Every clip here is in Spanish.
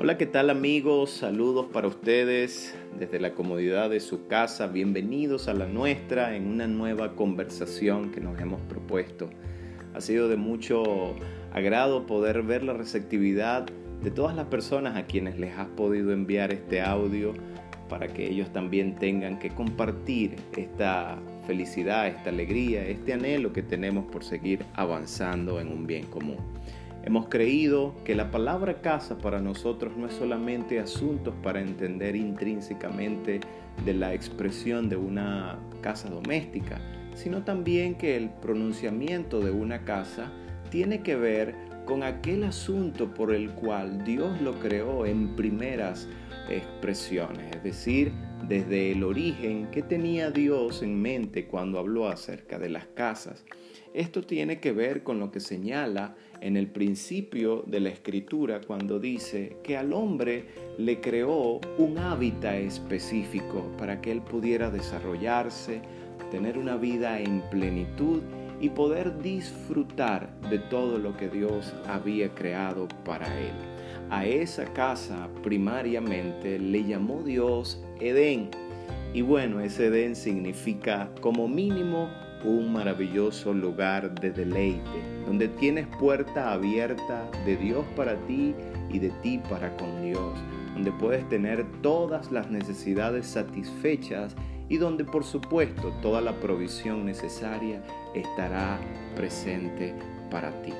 Hola, ¿qué tal amigos? Saludos para ustedes desde la comodidad de su casa. Bienvenidos a la nuestra en una nueva conversación que nos hemos propuesto. Ha sido de mucho agrado poder ver la receptividad de todas las personas a quienes les has podido enviar este audio para que ellos también tengan que compartir esta felicidad, esta alegría, este anhelo que tenemos por seguir avanzando en un bien común. Hemos creído que la palabra casa para nosotros no es solamente asuntos para entender intrínsecamente de la expresión de una casa doméstica, sino también que el pronunciamiento de una casa tiene que ver con aquel asunto por el cual Dios lo creó en primeras expresiones, es decir, desde el origen que tenía Dios en mente cuando habló acerca de las casas. Esto tiene que ver con lo que señala en el principio de la escritura cuando dice que al hombre le creó un hábitat específico para que él pudiera desarrollarse, tener una vida en plenitud y poder disfrutar de todo lo que Dios había creado para él. A esa casa primariamente le llamó Dios Edén. Y bueno, ese Edén significa como mínimo un maravilloso lugar de deleite, donde tienes puerta abierta de Dios para ti y de ti para con Dios, donde puedes tener todas las necesidades satisfechas y donde por supuesto toda la provisión necesaria estará presente para ti.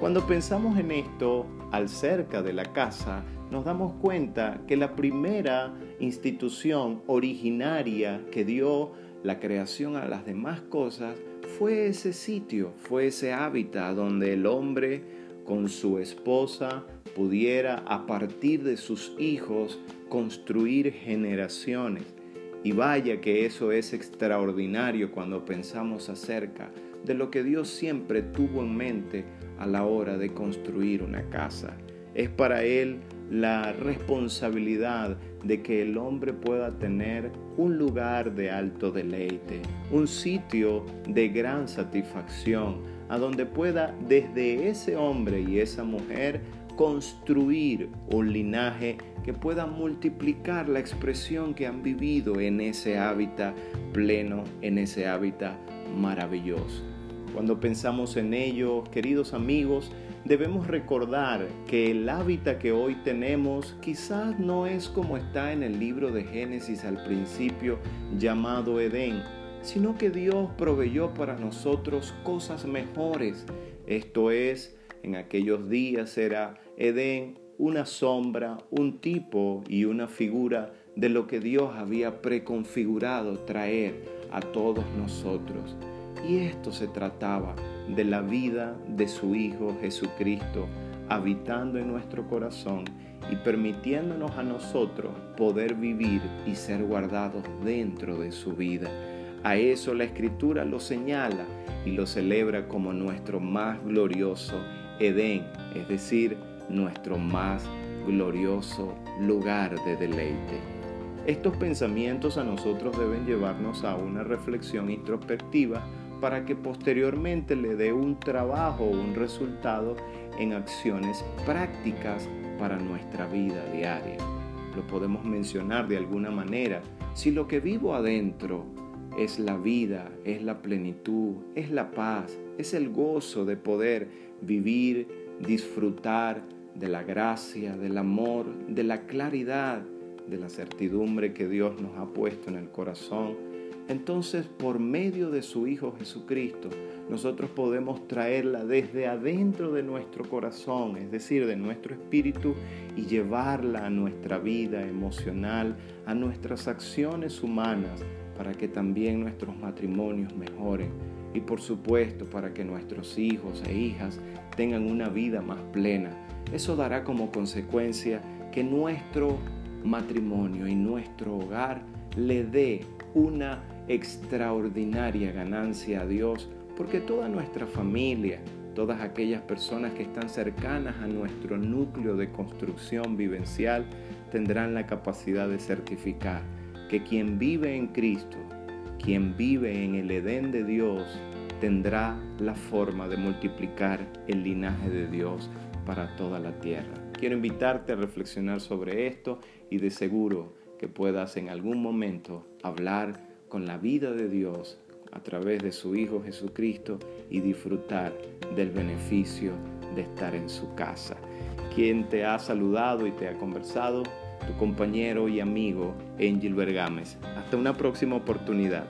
Cuando pensamos en esto al cerca de la casa, nos damos cuenta que la primera institución originaria que dio la creación a las demás cosas, fue ese sitio, fue ese hábitat donde el hombre con su esposa pudiera a partir de sus hijos construir generaciones. Y vaya que eso es extraordinario cuando pensamos acerca de lo que Dios siempre tuvo en mente a la hora de construir una casa. Es para Él la responsabilidad de que el hombre pueda tener un lugar de alto deleite, un sitio de gran satisfacción, a donde pueda desde ese hombre y esa mujer construir un linaje que pueda multiplicar la expresión que han vivido en ese hábitat pleno, en ese hábitat maravilloso. Cuando pensamos en ello, queridos amigos, debemos recordar que el hábitat que hoy tenemos quizás no es como está en el libro de Génesis al principio llamado Edén, sino que Dios proveyó para nosotros cosas mejores. Esto es, en aquellos días era Edén una sombra, un tipo y una figura de lo que Dios había preconfigurado traer a todos nosotros. Y esto se trataba de la vida de su Hijo Jesucristo habitando en nuestro corazón y permitiéndonos a nosotros poder vivir y ser guardados dentro de su vida. A eso la Escritura lo señala y lo celebra como nuestro más glorioso Edén, es decir, nuestro más glorioso lugar de deleite. Estos pensamientos a nosotros deben llevarnos a una reflexión introspectiva para que posteriormente le dé un trabajo o un resultado en acciones prácticas para nuestra vida diaria. Lo podemos mencionar de alguna manera. Si lo que vivo adentro es la vida, es la plenitud, es la paz, es el gozo de poder vivir, disfrutar de la gracia, del amor, de la claridad, de la certidumbre que Dios nos ha puesto en el corazón, entonces por medio de su Hijo Jesucristo, nosotros podemos traerla desde adentro de nuestro corazón, es decir, de nuestro espíritu, y llevarla a nuestra vida emocional, a nuestras acciones humanas, para que también nuestros matrimonios mejoren y por supuesto para que nuestros hijos e hijas tengan una vida más plena. Eso dará como consecuencia que nuestro matrimonio y nuestro hogar le dé una extraordinaria ganancia a Dios, porque toda nuestra familia, todas aquellas personas que están cercanas a nuestro núcleo de construcción vivencial, tendrán la capacidad de certificar que quien vive en Cristo, quien vive en el Edén de Dios, tendrá la forma de multiplicar el linaje de Dios para toda la tierra. quiero invitarte a reflexionar sobre esto y de seguro que puedas en algún momento hablar con la vida de Dios a través de su Hijo Jesucristo y disfrutar del beneficio de estar en su casa. Quien te ha saludado y te ha conversado, tu compañero y amigo Angel Bergames. Hasta una próxima oportunidad.